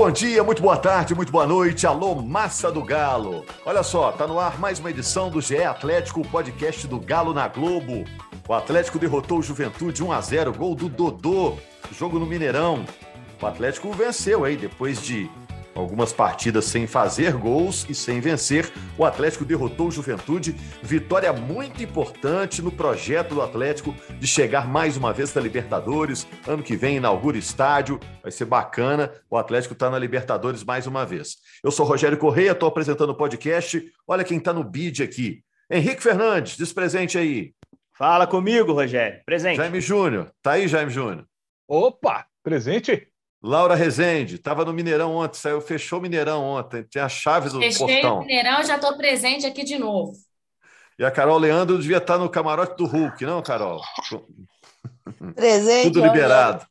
Bom dia, muito boa tarde, muito boa noite. Alô, massa do Galo. Olha só, tá no ar mais uma edição do GE Atlético, o podcast do Galo na Globo. O Atlético derrotou o Juventude 1 a 0, gol do Dodô, jogo no Mineirão. O Atlético venceu aí depois de algumas partidas sem fazer gols e sem vencer. O Atlético derrotou o Juventude. Vitória muito importante no projeto do Atlético de chegar mais uma vez na Libertadores. Ano que vem inaugura estádio, vai ser bacana. O Atlético está na Libertadores mais uma vez. Eu sou Rogério Correia, estou apresentando o podcast. Olha quem está no bid aqui. Henrique Fernandes, diz presente aí. Fala comigo, Rogério. Presente. Jaime Júnior. Tá aí, Jaime Júnior? Opa, presente. Laura Rezende, estava no Mineirão ontem, saiu, fechou o Mineirão ontem, tem as chaves do Fechei portão. o Mineirão, já estou presente aqui de novo. E a Carol Leandro devia estar no camarote do Hulk, não, Carol? Presente. Tudo liberado.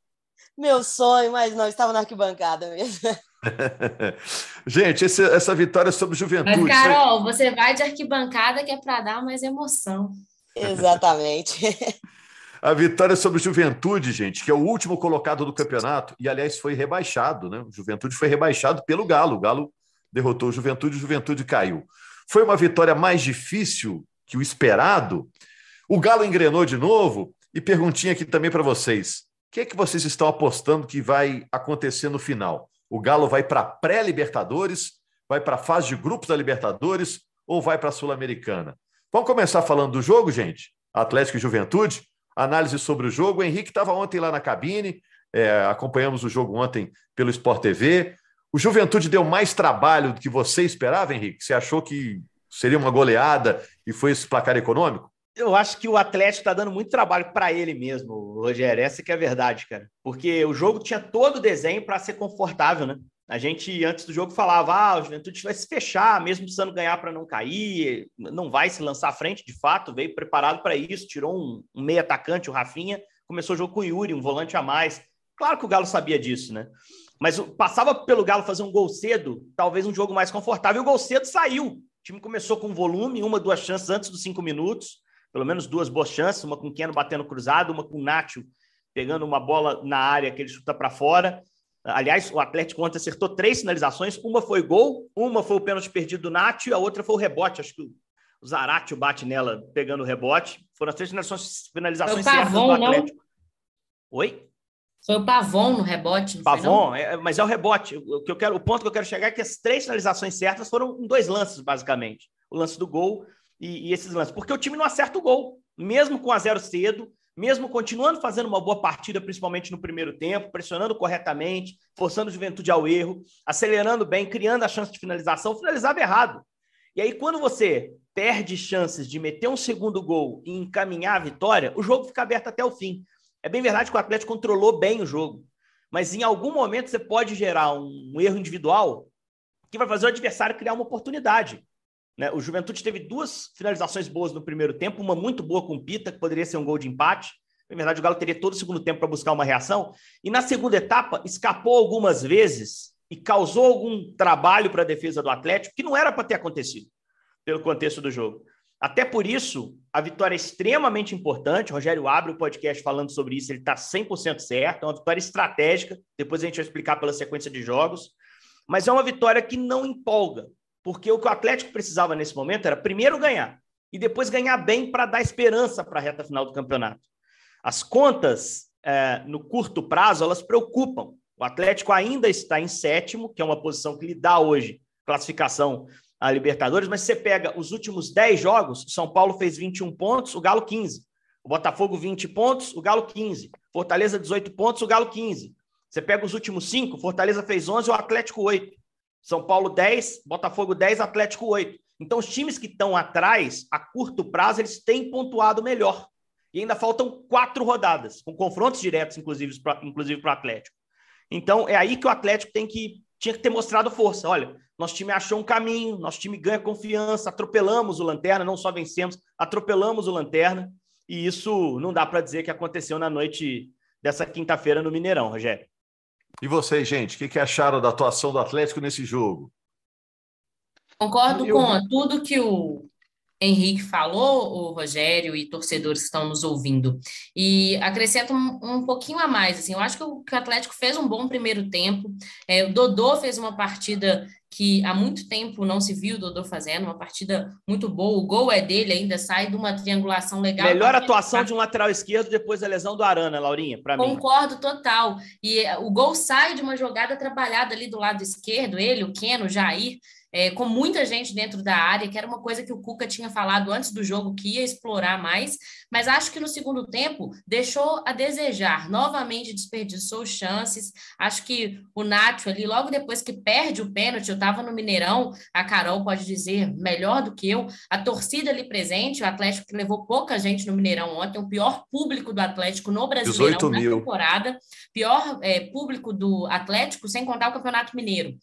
Meu sonho, mas não, estava na arquibancada mesmo. Gente, esse, essa vitória sobre Juventude. Mas, Carol, você vai de arquibancada que é para dar mais emoção. Exatamente. A vitória sobre o Juventude, gente, que é o último colocado do campeonato, e aliás foi rebaixado, né? O Juventude foi rebaixado pelo Galo. O Galo derrotou o Juventude, o Juventude caiu. Foi uma vitória mais difícil que o esperado. O Galo engrenou de novo. E perguntinha aqui também para vocês: o que é que vocês estão apostando que vai acontecer no final? O Galo vai para pré-Libertadores, vai para a fase de grupos da Libertadores ou vai para a Sul-Americana? Vamos começar falando do jogo, gente? Atlético e Juventude análise sobre o jogo. O Henrique estava ontem lá na cabine, é, acompanhamos o jogo ontem pelo Sport TV. O Juventude deu mais trabalho do que você esperava, Henrique? Você achou que seria uma goleada e foi esse placar econômico? Eu acho que o Atlético está dando muito trabalho para ele mesmo, Rogério. Essa que é a verdade, cara. Porque o jogo tinha todo o desenho para ser confortável, né? A gente, antes do jogo, falava: ah, o Juventude vai se fechar, mesmo precisando ganhar para não cair, não vai se lançar à frente, de fato, veio preparado para isso, tirou um, um meio atacante, o Rafinha, começou o jogo com o Yuri, um volante a mais. Claro que o Galo sabia disso, né? Mas passava pelo Galo fazer um gol cedo, talvez um jogo mais confortável. E o gol cedo saiu. O time começou com volume, uma, duas chances antes dos cinco minutos, pelo menos duas boas chances, uma com o Keno batendo cruzado, uma com o Nacho pegando uma bola na área que ele chuta para fora. Aliás, o Atlético ontem acertou três sinalizações. Uma foi gol, uma foi o pênalti perdido do Nath e a outra foi o rebote. Acho que o Zaratio bate nela pegando o rebote. Foram as três finalizações, finalizações certas do Atlético. Não? Oi? Foi o Pavon no rebote. Pavon, é, mas é o rebote. O, que eu quero, o ponto que eu quero chegar é que as três finalizações certas foram em dois lances, basicamente. O lance do gol e, e esses lances. Porque o time não acerta o gol. Mesmo com a zero cedo, mesmo continuando fazendo uma boa partida, principalmente no primeiro tempo, pressionando corretamente, forçando o juventude ao erro, acelerando bem, criando a chance de finalização, finalizava errado. E aí, quando você perde chances de meter um segundo gol e encaminhar a vitória, o jogo fica aberto até o fim. É bem verdade que o Atlético controlou bem o jogo, mas em algum momento você pode gerar um erro individual que vai fazer o adversário criar uma oportunidade. Né? O Juventude teve duas finalizações boas no primeiro tempo, uma muito boa com o Pita, que poderia ser um gol de empate. Na verdade, o Galo teria todo o segundo tempo para buscar uma reação. E na segunda etapa, escapou algumas vezes e causou algum trabalho para a defesa do Atlético, que não era para ter acontecido, pelo contexto do jogo. Até por isso, a vitória é extremamente importante. O Rogério abre o podcast falando sobre isso, ele está 100% certo. É uma vitória estratégica. Depois a gente vai explicar pela sequência de jogos. Mas é uma vitória que não empolga. Porque o que o Atlético precisava nesse momento era primeiro ganhar e depois ganhar bem para dar esperança para a reta final do campeonato. As contas é, no curto prazo elas preocupam. O Atlético ainda está em sétimo, que é uma posição que lhe dá hoje classificação a Libertadores, mas você pega os últimos 10 jogos, São Paulo fez 21 pontos, o Galo 15. O Botafogo 20 pontos, o Galo 15. Fortaleza 18 pontos, o Galo 15. Você pega os últimos cinco, Fortaleza fez 11, o Atlético 8. São Paulo 10, Botafogo 10, Atlético 8. Então, os times que estão atrás, a curto prazo, eles têm pontuado melhor. E ainda faltam quatro rodadas, com confrontos diretos, inclusive para inclusive o Atlético. Então, é aí que o Atlético tem que, tinha que ter mostrado força. Olha, nosso time achou um caminho, nosso time ganha confiança, atropelamos o Lanterna, não só vencemos, atropelamos o Lanterna. E isso não dá para dizer que aconteceu na noite dessa quinta-feira no Mineirão, Rogério. E vocês, gente, o que, que acharam da atuação do Atlético nesse jogo? Concordo eu... com tudo que o Henrique falou, o Rogério e torcedores que estão nos ouvindo. E acrescento um, um pouquinho a mais. Assim, eu acho que o, que o Atlético fez um bom primeiro tempo. É, o Dodô fez uma partida que há muito tempo não se viu o Dodô fazendo, uma partida muito boa. O gol é dele, ainda sai de uma triangulação legal. Melhor atuação de um lateral esquerdo depois da lesão do Arana, Laurinha, para mim. Concordo total. E é, o gol sai de uma jogada trabalhada ali do lado esquerdo, ele, o Keno, o Jair é, com muita gente dentro da área, que era uma coisa que o Cuca tinha falado antes do jogo que ia explorar mais, mas acho que no segundo tempo deixou a desejar, novamente desperdiçou chances. Acho que o Nacho ali, logo depois que perde o pênalti, eu estava no Mineirão, a Carol pode dizer melhor do que eu, a torcida ali presente, o Atlético que levou pouca gente no Mineirão ontem, o pior público do Atlético no Brasileirão na temporada, pior é, público do Atlético, sem contar o Campeonato Mineiro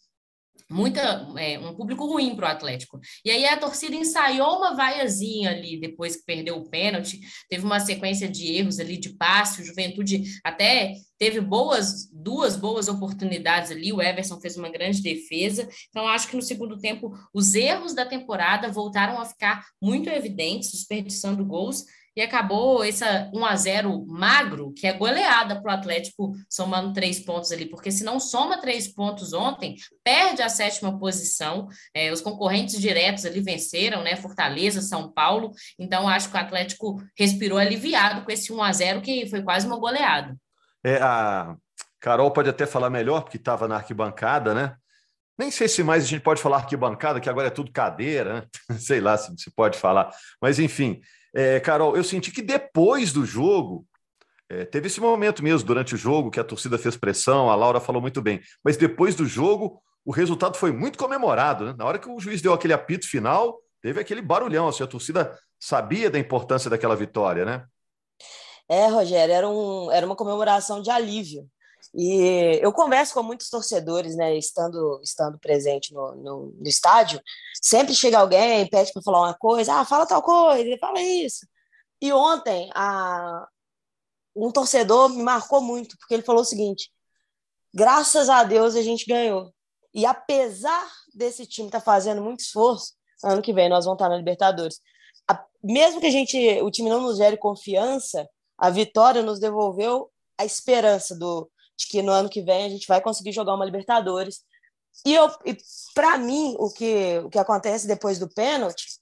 muita é, um público ruim para o Atlético. E aí a torcida ensaiou uma vaiazinha ali depois que perdeu o pênalti, teve uma sequência de erros ali de passe, o Juventude até teve boas duas boas oportunidades ali, o Everson fez uma grande defesa. Então acho que no segundo tempo os erros da temporada voltaram a ficar muito evidentes, desperdiçando gols e acabou essa 1 a 0 magro, que é goleada para o Atlético, somando três pontos ali, porque se não soma três pontos ontem, perde a sétima posição. É, os concorrentes diretos ali venceram, né? Fortaleza, São Paulo. Então, acho que o Atlético respirou aliviado com esse 1 a 0 que foi quase uma goleada. É, a Carol pode até falar melhor, porque estava na arquibancada, né? Nem sei se mais a gente pode falar arquibancada, que agora é tudo cadeira, né? sei lá se se pode falar. Mas, enfim, é, Carol, eu senti que depois do jogo, é, teve esse momento mesmo durante o jogo que a torcida fez pressão, a Laura falou muito bem, mas depois do jogo, o resultado foi muito comemorado. Né? Na hora que o juiz deu aquele apito final, teve aquele barulhão, assim, a torcida sabia da importância daquela vitória, né? É, Rogério, era, um, era uma comemoração de alívio. E eu converso com muitos torcedores, né, estando, estando presente no, no, no estádio. Sempre chega alguém, pede para falar uma coisa, ah, fala tal coisa, fala isso. E ontem, a, um torcedor me marcou muito, porque ele falou o seguinte: graças a Deus a gente ganhou. E apesar desse time estar tá fazendo muito esforço, ano que vem nós vamos estar na Libertadores. A, mesmo que a gente, o time não nos gere confiança, a vitória nos devolveu a esperança do, de que no ano que vem a gente vai conseguir jogar uma Libertadores. E, e para mim, o que, o que acontece depois do pênalti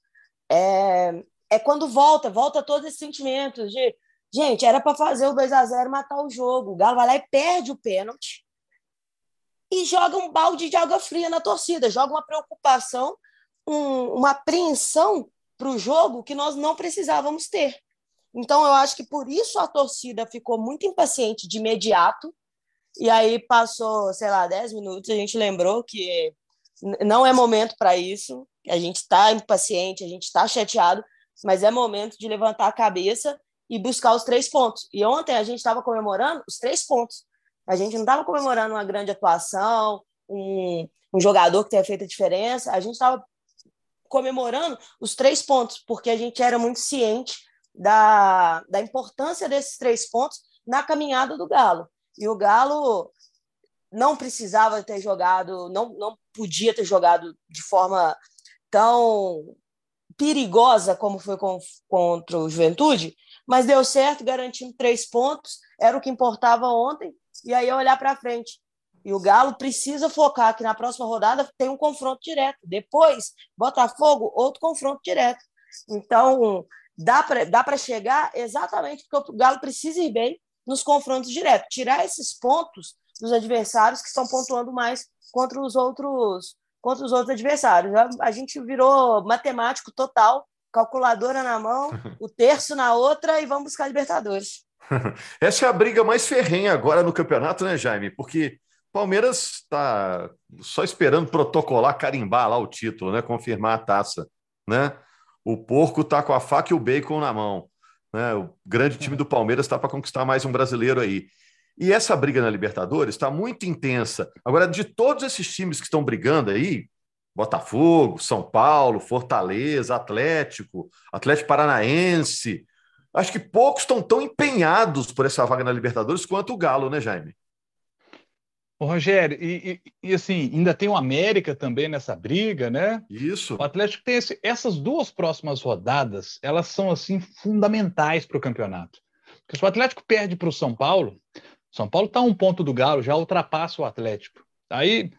é, é quando volta, volta todos esses sentimentos de, gente, era para fazer o 2 a 0 matar o jogo. O Galo vai lá e perde o pênalti e joga um balde de água fria na torcida, joga uma preocupação, um, uma apreensão para o jogo que nós não precisávamos ter. Então, eu acho que por isso a torcida ficou muito impaciente de imediato e aí passou, sei lá, 10 minutos, a gente lembrou que não é momento para isso, a gente está impaciente, a gente está chateado, mas é momento de levantar a cabeça e buscar os três pontos. E ontem a gente estava comemorando os três pontos. A gente não estava comemorando uma grande atuação, um, um jogador que tenha feito a diferença, a gente estava comemorando os três pontos, porque a gente era muito ciente da, da importância desses três pontos na caminhada do Galo. E o Galo não precisava ter jogado, não, não podia ter jogado de forma tão perigosa como foi com, contra o Juventude, mas deu certo, garantindo três pontos, era o que importava ontem, e aí é olhar para frente. E o Galo precisa focar que na próxima rodada tem um confronto direto. Depois, Botafogo, outro confronto direto. Então, dá para dá chegar exatamente porque o Galo precisa ir bem nos confrontos diretos, tirar esses pontos dos adversários que estão pontuando mais contra os outros contra os outros adversários. A, gente virou matemático total, calculadora na mão, o terço na outra e vamos buscar Libertadores. Essa é a briga mais ferrenha agora no campeonato, né, Jaime? Porque Palmeiras está só esperando protocolar, carimbar lá o título, né? Confirmar a taça, né? O porco está com a faca e o bacon na mão. Né? O grande time do Palmeiras está para conquistar mais um brasileiro aí. E essa briga na Libertadores está muito intensa. Agora, de todos esses times que estão brigando aí, Botafogo, São Paulo, Fortaleza, Atlético, Atlético Paranaense, acho que poucos estão tão empenhados por essa vaga na Libertadores quanto o Galo, né, Jaime? Ô, Rogério, e, e, e, assim, ainda tem o América também nessa briga, né? Isso. O Atlético tem esse, essas duas próximas rodadas, elas são assim fundamentais para o campeonato. Porque se o Atlético perde para o São Paulo, São Paulo está um ponto do Galo, já ultrapassa o Atlético. Aí,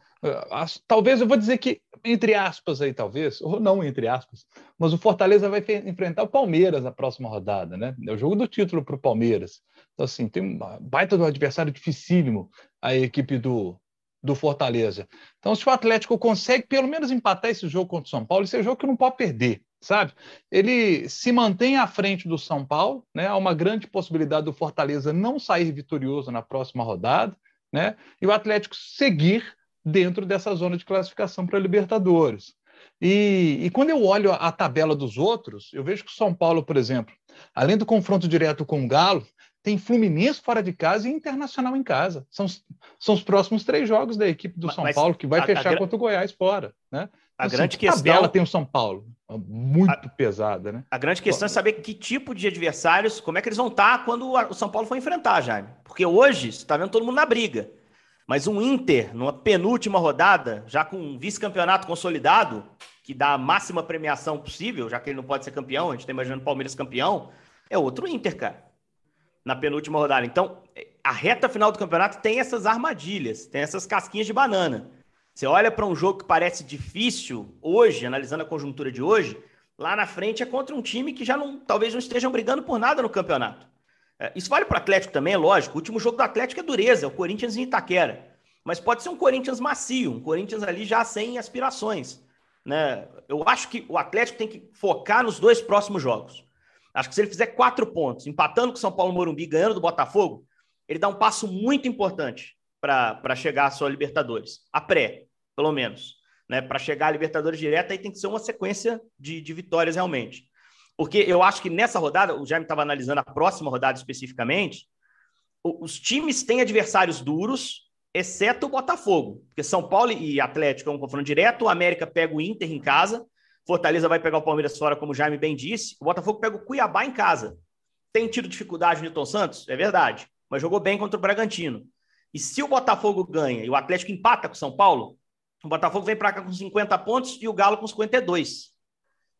talvez eu vou dizer que, entre aspas aí, talvez, ou não entre aspas, mas o Fortaleza vai enfrentar o Palmeiras na próxima rodada, né? É o jogo do título para o Palmeiras. Então, assim, tem um baita do adversário dificílimo a equipe do, do Fortaleza. Então, se o Atlético consegue pelo menos empatar esse jogo contra o São Paulo, esse é um jogo que não pode perder, sabe? Ele se mantém à frente do São Paulo, né? Há uma grande possibilidade do Fortaleza não sair vitorioso na próxima rodada, né? E o Atlético seguir dentro dessa zona de classificação para a Libertadores. E, e, quando eu olho a, a, tabela dos outros, eu vejo que o São Paulo, por exemplo, além do confronto direto com o Galo, tem Fluminense fora de casa e Internacional em casa. São, são os próximos três jogos da equipe do mas, São Paulo, que vai a, fechar a, contra o Goiás fora. Né? A então, grande assim, questão. tabela tem o São Paulo, muito pesada. Né? A grande questão é saber que tipo de adversários, como é que eles vão estar quando o São Paulo for enfrentar, Jaime. Porque hoje, você está vendo todo mundo na briga. Mas um Inter, numa penúltima rodada, já com um vice-campeonato consolidado, que dá a máxima premiação possível, já que ele não pode ser campeão, a gente está imaginando o Palmeiras campeão, é outro Inter, cara na penúltima rodada. Então, a reta final do campeonato tem essas armadilhas, tem essas casquinhas de banana. Você olha para um jogo que parece difícil hoje, analisando a conjuntura de hoje, lá na frente é contra um time que já não, talvez não estejam brigando por nada no campeonato. É, isso vale para o Atlético também, é lógico. O último jogo do Atlético é dureza, é o Corinthians em Itaquera. Mas pode ser um Corinthians macio, um Corinthians ali já sem aspirações. Né? Eu acho que o Atlético tem que focar nos dois próximos jogos. Acho que se ele fizer quatro pontos, empatando com o São Paulo Morumbi, ganhando do Botafogo, ele dá um passo muito importante para chegar à sua Libertadores. A pré, pelo menos. Né? Para chegar à Libertadores direta, aí tem que ser uma sequência de, de vitórias realmente. Porque eu acho que nessa rodada, o Jaime estava analisando a próxima rodada especificamente, os times têm adversários duros, exceto o Botafogo. Porque São Paulo e Atlético é um confronto direto, o América pega o Inter em casa, Fortaleza vai pegar o Palmeiras fora, como o Jaime bem disse. O Botafogo pega o Cuiabá em casa. Tem tido dificuldade no Newton Santos? É verdade. Mas jogou bem contra o Bragantino. E se o Botafogo ganha e o Atlético empata com o São Paulo, o Botafogo vem para cá com 50 pontos e o Galo com 52.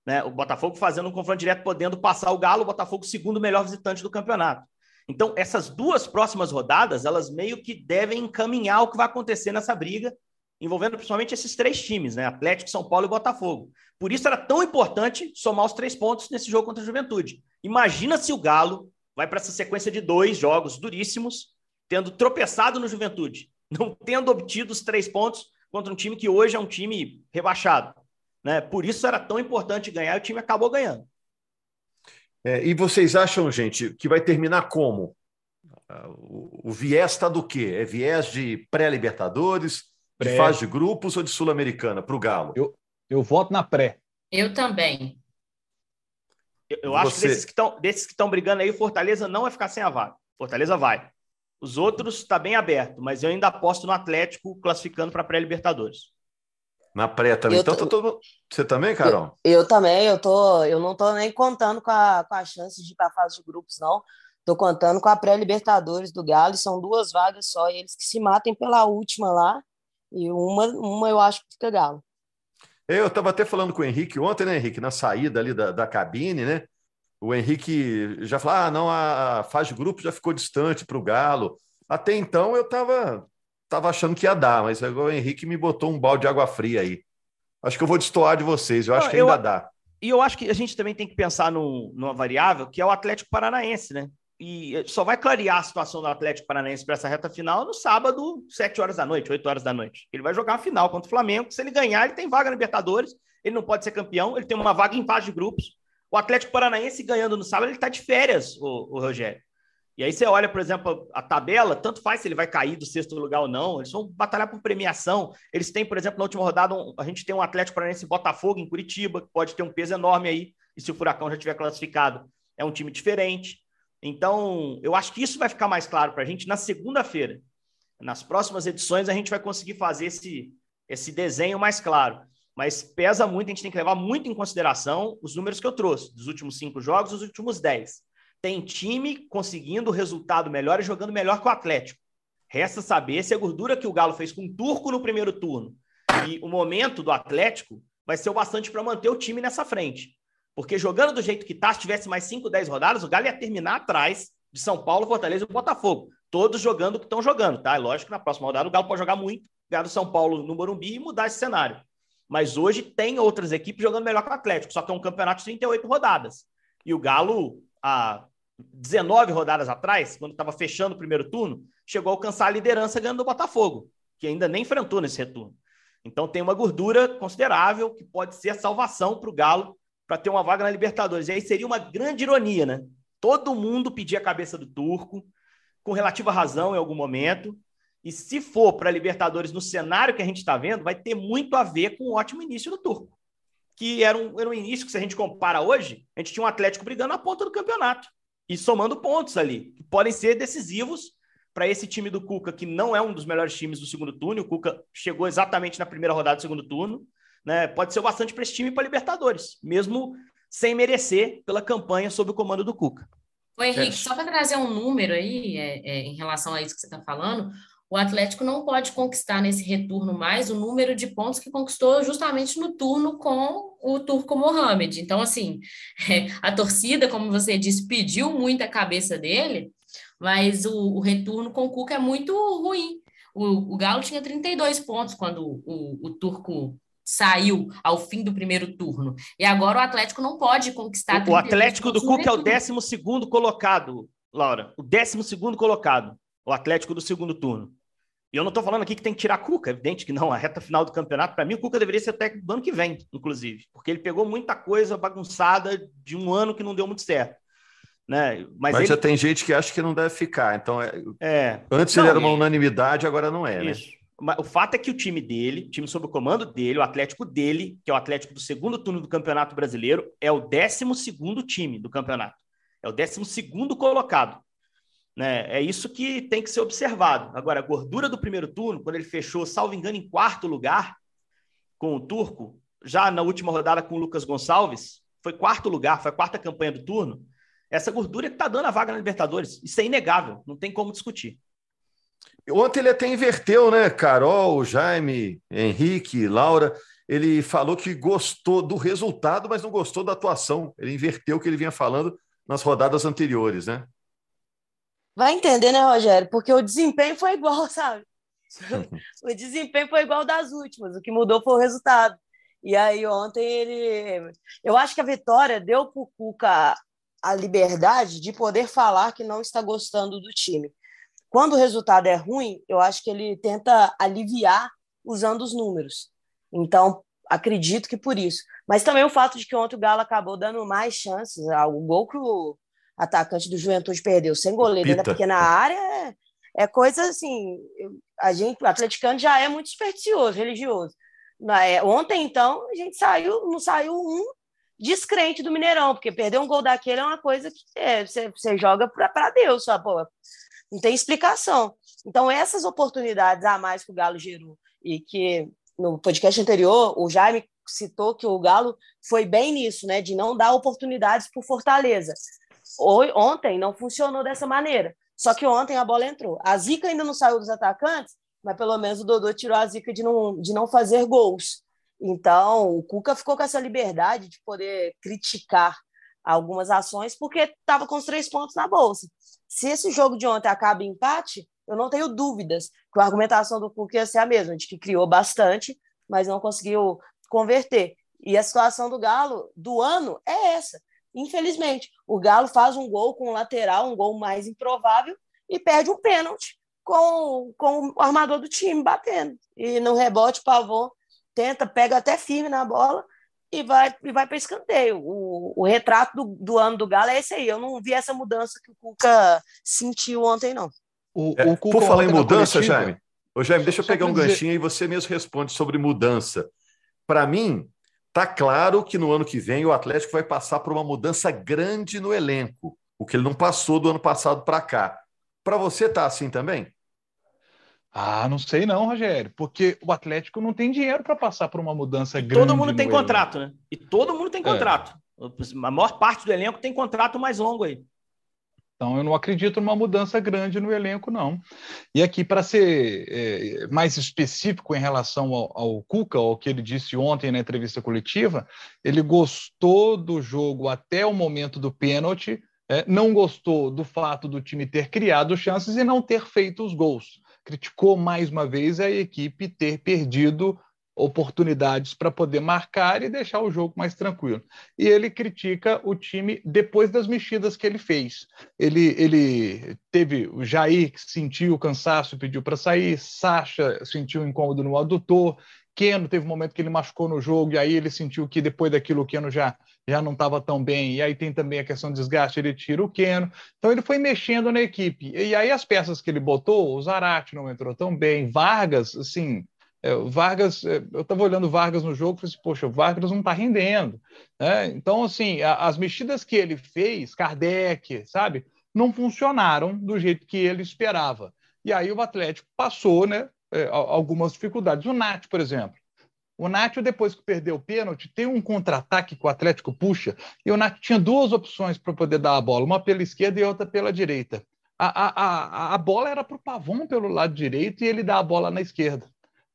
Né? O Botafogo fazendo um confronto direto, podendo passar o Galo, o Botafogo segundo melhor visitante do campeonato. Então, essas duas próximas rodadas, elas meio que devem encaminhar o que vai acontecer nessa briga envolvendo principalmente esses três times, né? Atlético, São Paulo e Botafogo. Por isso era tão importante somar os três pontos nesse jogo contra a Juventude. Imagina se o Galo vai para essa sequência de dois jogos duríssimos, tendo tropeçado no Juventude, não tendo obtido os três pontos contra um time que hoje é um time rebaixado. Né? Por isso era tão importante ganhar e o time acabou ganhando. É, e vocês acham, gente, que vai terminar como? Ah, o, o viés está do quê? É viés de pré-Libertadores, Pré. De fase de grupos ou de Sul-Americana para o Galo? Eu, eu voto na pré. Eu também. Eu, eu acho que desses que estão desses que estão brigando aí, Fortaleza não vai ficar sem a vaga. Fortaleza vai. Os outros está bem aberto, mas eu ainda aposto no Atlético classificando para pré-Libertadores. Na pré também. Então, tô... todo... você também, Carol? Eu, eu, também, eu, tô, eu não estou nem contando com a, com a chance de ir para a fase de grupos, não. Estou contando com a pré-Libertadores do Galo, e são duas vagas só, e eles que se matem pela última lá. E uma, uma eu acho que fica Galo. Eu estava até falando com o Henrique ontem, né, Henrique, na saída ali da, da cabine, né? O Henrique já falou: ah, não, a fase de grupo já ficou distante para o Galo. Até então eu estava tava achando que ia dar, mas agora o Henrique me botou um balde de água fria aí. Acho que eu vou destoar de vocês, eu acho não, que ainda eu, dá. E eu acho que a gente também tem que pensar no, numa variável que é o Atlético Paranaense, né? e só vai clarear a situação do Atlético Paranaense para essa reta final no sábado, 7 horas da noite, 8 horas da noite. Ele vai jogar a final contra o Flamengo. Se ele ganhar, ele tem vaga na Libertadores. Ele não pode ser campeão, ele tem uma vaga em fase de grupos. O Atlético Paranaense ganhando no sábado, ele está de férias, o, o, Rogério. E aí você olha, por exemplo, a tabela, tanto faz se ele vai cair do sexto lugar ou não. Eles vão batalhar por premiação. Eles têm, por exemplo, na última rodada, um, a gente tem um Atlético Paranaense Botafogo em Curitiba, que pode ter um peso enorme aí. E se o Furacão já tiver classificado, é um time diferente. Então, eu acho que isso vai ficar mais claro para a gente na segunda-feira. Nas próximas edições, a gente vai conseguir fazer esse, esse desenho mais claro. Mas pesa muito, a gente tem que levar muito em consideração os números que eu trouxe, dos últimos cinco jogos, dos últimos dez. Tem time conseguindo resultado melhor e jogando melhor que o Atlético. Resta saber se a gordura que o Galo fez com o Turco no primeiro turno e o momento do Atlético vai ser o bastante para manter o time nessa frente. Porque jogando do jeito que está, se tivesse mais 5, 10 rodadas, o Galo ia terminar atrás de São Paulo, Fortaleza e Botafogo. Todos jogando o que estão jogando, tá? É lógico que na próxima rodada o Galo pode jogar muito, ganhar do São Paulo no Morumbi e mudar esse cenário. Mas hoje tem outras equipes jogando melhor que o Atlético, só que é um campeonato de 38 rodadas. E o Galo, há 19 rodadas atrás, quando estava fechando o primeiro turno, chegou a alcançar a liderança ganhando do Botafogo, que ainda nem enfrentou nesse retorno. Então tem uma gordura considerável que pode ser a salvação para o Galo para ter uma vaga na Libertadores. E aí seria uma grande ironia, né? Todo mundo pedir a cabeça do turco, com relativa razão em algum momento. E se for para a Libertadores no cenário que a gente está vendo, vai ter muito a ver com o ótimo início do turco. Que era um, era um início que, se a gente compara hoje, a gente tinha um Atlético brigando na ponta do campeonato e somando pontos ali, que podem ser decisivos para esse time do Cuca, que não é um dos melhores times do segundo turno. O Cuca chegou exatamente na primeira rodada do segundo turno. Né? Pode ser bastante para esse time para Libertadores, mesmo sem merecer pela campanha sob o comando do Cuca. Ô, Henrique, é. só para trazer um número aí é, é, em relação a isso que você está falando, o Atlético não pode conquistar nesse retorno mais o número de pontos que conquistou justamente no turno com o Turco Mohamed. Então, assim, é, a torcida, como você disse, pediu muito a cabeça dele, mas o, o retorno com o Cuca é muito ruim. O, o Galo tinha 32 pontos quando o, o Turco saiu ao fim do primeiro turno. E agora o Atlético não pode conquistar. O Atlético do Cuca é o 12 colocado, Laura. O 12 colocado. O Atlético do segundo turno. E eu não estou falando aqui que tem que tirar Cuca, é evidente que não. A reta final do campeonato, para mim, o Cuca deveria ser técnico do ano que vem, inclusive, porque ele pegou muita coisa bagunçada de um ano que não deu muito certo. Né? Mas, Mas ele... já tem gente que acha que não deve ficar. Então, é... é. antes não, ele era uma unanimidade, agora não é, né? Isso. né? O fato é que o time dele, o time sob o comando dele, o Atlético dele, que é o Atlético do segundo turno do Campeonato Brasileiro, é o 12 time do campeonato. É o 12 colocado. Né? É isso que tem que ser observado. Agora, a gordura do primeiro turno, quando ele fechou, salvo engano, em quarto lugar com o Turco, já na última rodada com o Lucas Gonçalves, foi quarto lugar, foi a quarta campanha do turno essa gordura que está dando a vaga na Libertadores. Isso é inegável, não tem como discutir. Ontem ele até inverteu, né? Carol, Jaime, Henrique, Laura. Ele falou que gostou do resultado, mas não gostou da atuação. Ele inverteu o que ele vinha falando nas rodadas anteriores, né? Vai entender, né, Rogério? Porque o desempenho foi igual, sabe? o desempenho foi igual das últimas. O que mudou foi o resultado. E aí ontem ele. Eu acho que a vitória deu para o Cuca a liberdade de poder falar que não está gostando do time. Quando o resultado é ruim, eu acho que ele tenta aliviar usando os números. Então, acredito que por isso. Mas também o fato de que ontem o Galo acabou dando mais chances. Ah, o gol que o atacante do Juventude perdeu sem goleiro na pequena área é, é coisa assim. A gente, o atleticano já é muito supersticioso, religioso. É, ontem, então, a gente saiu, não saiu um descrente do Mineirão, porque perder um gol daquele é uma coisa que é, você, você joga para Deus, só, pô, não tem explicação. Então, essas oportunidades a mais que o Galo gerou, e que no podcast anterior o Jaime citou que o Galo foi bem nisso, né, de não dar oportunidades para Fortaleza. Ontem não funcionou dessa maneira. Só que ontem a bola entrou. A zica ainda não saiu dos atacantes, mas pelo menos o Dodô tirou a zica de não, de não fazer gols. Então, o Cuca ficou com essa liberdade de poder criticar algumas ações, porque estava com os três pontos na bolsa. Se esse jogo de ontem acaba em empate, eu não tenho dúvidas que a argumentação do Cuca ia ser a mesma, de que criou bastante, mas não conseguiu converter. E a situação do Galo do ano é essa. Infelizmente, o Galo faz um gol com o lateral, um gol mais improvável, e perde um pênalti com, com o armador do time batendo. E no rebote, o Pavon tenta, pega até firme na bola e vai, e vai para escanteio. O, o retrato do, do, ano do Galo é esse aí. Eu não vi essa mudança que o Cuca sentiu ontem, não. O, é, o por falar em mudança, Jaime, Ô, Jaime, deixa eu pegar um dizer... ganchinho e você mesmo responde sobre mudança. Para mim, tá claro que no ano que vem o Atlético vai passar por uma mudança grande no elenco, o que ele não passou do ano passado para cá. Para você tá assim também? Ah, não sei não, Rogério, porque o Atlético não tem dinheiro para passar por uma mudança e grande. Todo mundo tem contrato, né? E todo mundo tem é. contrato. É. A maior parte do elenco tem contrato mais longo aí. Então, eu não acredito numa mudança grande no elenco, não. E aqui, para ser é, mais específico em relação ao, ao Cuca, ao que ele disse ontem na entrevista coletiva, ele gostou do jogo até o momento do pênalti, é, não gostou do fato do time ter criado chances e não ter feito os gols. Criticou mais uma vez a equipe ter perdido oportunidades para poder marcar e deixar o jogo mais tranquilo. E ele critica o time depois das mexidas que ele fez. Ele, ele teve o Jair que sentiu o cansaço e pediu para sair, Sacha sentiu um incômodo no adutor, Keno teve um momento que ele machucou no jogo e aí ele sentiu que depois daquilo o Keno já, já não estava tão bem. E aí tem também a questão de desgaste, ele tira o Keno. Então ele foi mexendo na equipe. E aí as peças que ele botou, o Zarate não entrou tão bem, Vargas, assim, é, Vargas, é, eu estava olhando Vargas no jogo e falei assim, poxa, o Vargas não está rendendo. Né? Então, assim, a, as mexidas que ele fez, Kardec, sabe, não funcionaram do jeito que ele esperava. E aí o Atlético passou né, é, algumas dificuldades. O Nath, por exemplo. O Nath, depois que perdeu o pênalti, tem um contra-ataque que o Atlético puxa, e o Nath tinha duas opções para poder dar a bola, uma pela esquerda e outra pela direita. A, a, a, a bola era para o Pavon pelo lado direito e ele dá a bola na esquerda.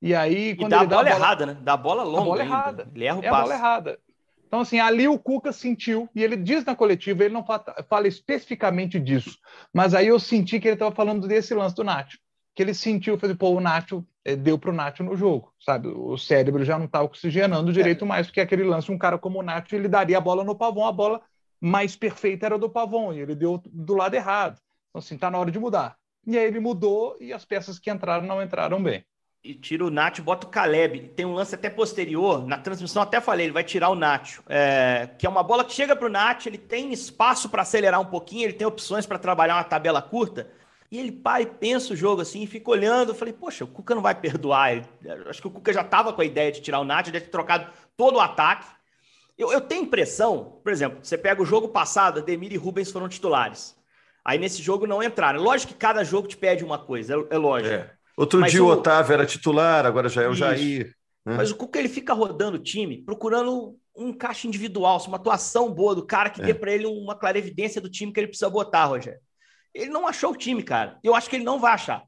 E aí, quando e dá ele a bola, dá a bola errada, né? Dá a bola longa. A bola ainda. errada. Ele erra o é passe. a bola errada. Então, assim, ali o Cuca sentiu, e ele diz na coletiva, ele não fala, fala especificamente disso, mas aí eu senti que ele estava falando desse lance do Nacho, que ele sentiu, falei, pô, o Nacho é, deu para o Nacho no jogo, sabe? O cérebro já não está oxigenando direito é. mais, porque aquele lance, um cara como o Nacho, ele daria a bola no pavão, a bola mais perfeita era do pavão, e ele deu do lado errado. Então, assim, tá na hora de mudar. E aí ele mudou, e as peças que entraram não entraram bem e tira o Nacho, bota o Caleb. Tem um lance até posterior, na transmissão até falei, ele vai tirar o Nacho, é, que é uma bola que chega para o Nacho, ele tem espaço para acelerar um pouquinho, ele tem opções para trabalhar uma tabela curta, e ele para e pensa o jogo assim, e fica olhando, eu falei, poxa, o Cuca não vai perdoar, acho que o Cuca já estava com a ideia de tirar o Nacho, de ter trocado todo o ataque. Eu, eu tenho impressão, por exemplo, você pega o jogo passado, Ademir e Rubens foram titulares. Aí nesse jogo não entraram. Lógico que cada jogo te pede uma coisa, é, é lógico. É. Outro Mas dia o Otávio era titular, agora já é o Isso. Jair. Né? Mas o Cuca ele fica rodando o time, procurando um caixa individual, uma atuação boa do cara que é. dê para ele uma clarevidência do time que ele precisa botar, Rogério. Ele não achou o time, cara. Eu acho que ele não vai achar.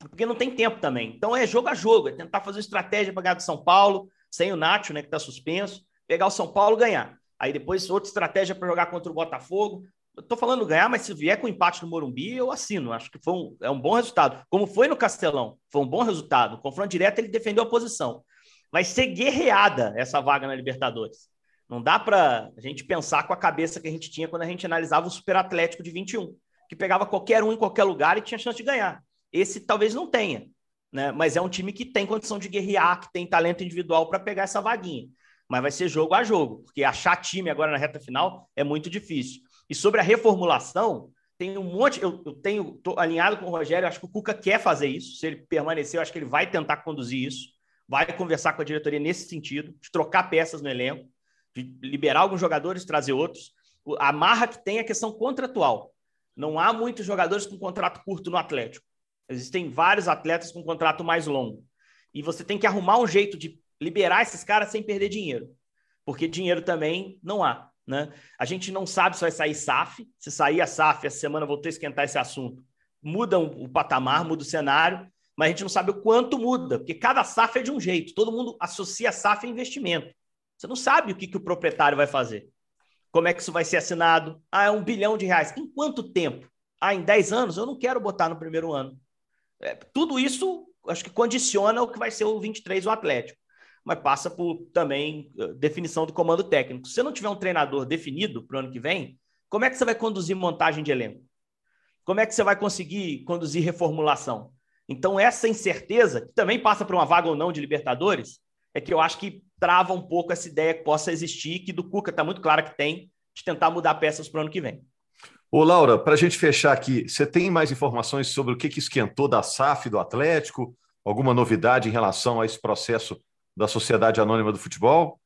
Porque não tem tempo também. Então é jogo a jogo, é tentar fazer uma estratégia para ganhar do São Paulo, sem o Nacho, né, que está suspenso, pegar o São Paulo ganhar. Aí depois outra estratégia para jogar contra o Botafogo, tô falando ganhar, mas se vier com empate no Morumbi, eu assino. Acho que foi um, é um bom resultado. Como foi no Castelão, foi um bom resultado. confronto direto, ele defendeu a posição. Vai ser guerreada essa vaga na Libertadores. Não dá para a gente pensar com a cabeça que a gente tinha quando a gente analisava o Super Atlético de 21, que pegava qualquer um em qualquer lugar e tinha chance de ganhar. Esse talvez não tenha, né? Mas é um time que tem condição de guerrear, que tem talento individual para pegar essa vaguinha. Mas vai ser jogo a jogo, porque achar time agora na reta final é muito difícil. E sobre a reformulação, tem um monte. Eu, eu tenho, tô alinhado com o Rogério, acho que o Cuca quer fazer isso. Se ele permanecer, eu acho que ele vai tentar conduzir isso. Vai conversar com a diretoria nesse sentido, de trocar peças no elenco, de liberar alguns jogadores, trazer outros. A marra que tem é a questão contratual. Não há muitos jogadores com contrato curto no Atlético. Existem vários atletas com contrato mais longo. E você tem que arrumar um jeito de liberar esses caras sem perder dinheiro. Porque dinheiro também não há. Né? A gente não sabe se vai sair SAF. Se sair a SAF, essa semana vou ter que esquentar esse assunto. Muda o patamar, muda o cenário, mas a gente não sabe o quanto muda, porque cada SAF é de um jeito. Todo mundo associa SAF a investimento. Você não sabe o que, que o proprietário vai fazer. Como é que isso vai ser assinado? Ah, é um bilhão de reais. Em quanto tempo? Ah, em 10 anos? Eu não quero botar no primeiro ano. É, tudo isso acho que condiciona o que vai ser o 23 o Atlético mas passa por também definição do comando técnico. Se você não tiver um treinador definido para o ano que vem, como é que você vai conduzir montagem de elenco? Como é que você vai conseguir conduzir reformulação? Então, essa incerteza, que também passa por uma vaga ou não de Libertadores, é que eu acho que trava um pouco essa ideia que possa existir, que do Cuca está muito clara que tem, de tentar mudar peças para o ano que vem. Ô, Laura, para a gente fechar aqui, você tem mais informações sobre o que, que esquentou da SAF do Atlético? Alguma novidade em relação a esse processo da Sociedade Anônima do Futebol?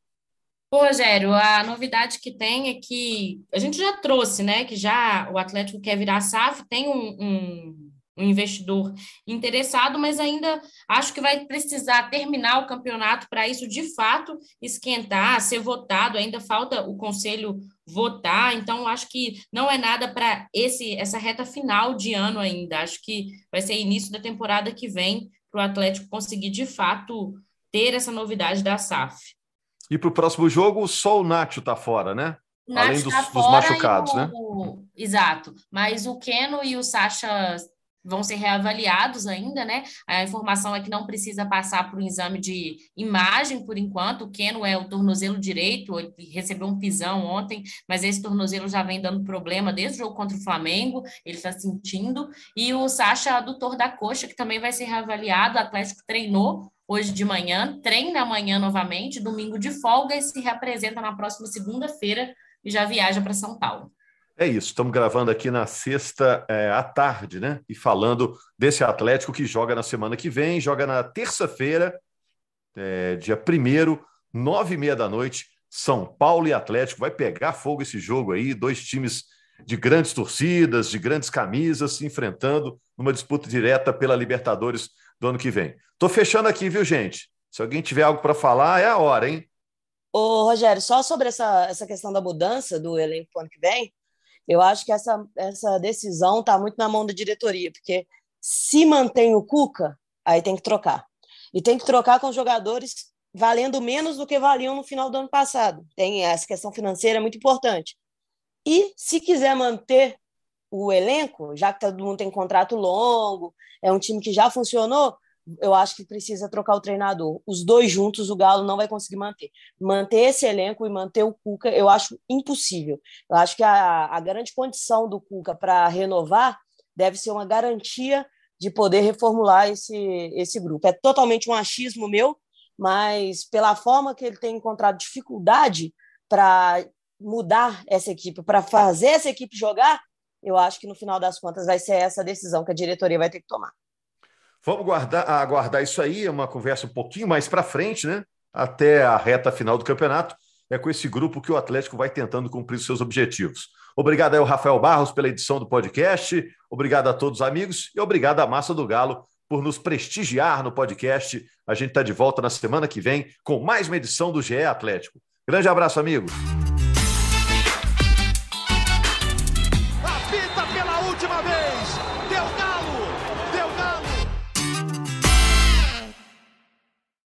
Ô, Rogério, a novidade que tem é que a gente já trouxe, né? Que já o Atlético quer virar SAF, tem um, um, um investidor interessado, mas ainda acho que vai precisar terminar o campeonato para isso de fato esquentar, ser votado. Ainda falta o conselho votar, então acho que não é nada para esse essa reta final de ano ainda. Acho que vai ser início da temporada que vem para o Atlético conseguir de fato ter essa novidade da SAF. E para o próximo jogo, só o Nacho está fora, né? Nath Além dos, tá dos machucados, o... né? Exato. Mas o Keno e o Sacha vão ser reavaliados ainda, né? A informação é que não precisa passar por um exame de imagem por enquanto. O Keno é o tornozelo direito, ele recebeu um pisão ontem, mas esse tornozelo já vem dando problema desde o jogo contra o Flamengo, ele está sentindo. E o Sacha, adutor da coxa, que também vai ser reavaliado. O Atlético treinou hoje de manhã, treina amanhã novamente, domingo de folga e se reapresenta na próxima segunda-feira e já viaja para São Paulo. É isso, estamos gravando aqui na sexta é, à tarde, né? E falando desse Atlético que joga na semana que vem, joga na terça-feira, é, dia primeiro, nove e meia da noite, São Paulo e Atlético. Vai pegar fogo esse jogo aí, dois times de grandes torcidas, de grandes camisas, se enfrentando numa disputa direta pela Libertadores do ano que vem. Estou fechando aqui, viu, gente? Se alguém tiver algo para falar, é a hora, hein? Ô, Rogério, só sobre essa, essa questão da mudança do elenco ano que vem, eu acho que essa, essa decisão está muito na mão da diretoria, porque se mantém o Cuca, aí tem que trocar. E tem que trocar com jogadores valendo menos do que valiam no final do ano passado. Tem essa questão financeira muito importante. E se quiser manter o elenco, já que todo mundo tem contrato longo, é um time que já funcionou, eu acho que precisa trocar o treinador. Os dois juntos, o Galo não vai conseguir manter. Manter esse elenco e manter o Cuca, eu acho impossível. Eu acho que a, a grande condição do Cuca para renovar deve ser uma garantia de poder reformular esse, esse grupo. É totalmente um achismo meu, mas pela forma que ele tem encontrado dificuldade para mudar essa equipe, para fazer essa equipe jogar, eu acho que no final das contas vai ser essa decisão que a diretoria vai ter que tomar. Vamos guardar, aguardar isso aí, é uma conversa um pouquinho mais para frente, né? Até a reta final do campeonato. É com esse grupo que o Atlético vai tentando cumprir seus objetivos. Obrigado ao Rafael Barros pela edição do podcast, obrigado a todos os amigos e obrigado à Massa do Galo por nos prestigiar no podcast. A gente está de volta na semana que vem com mais uma edição do GE Atlético. Grande abraço, amigos.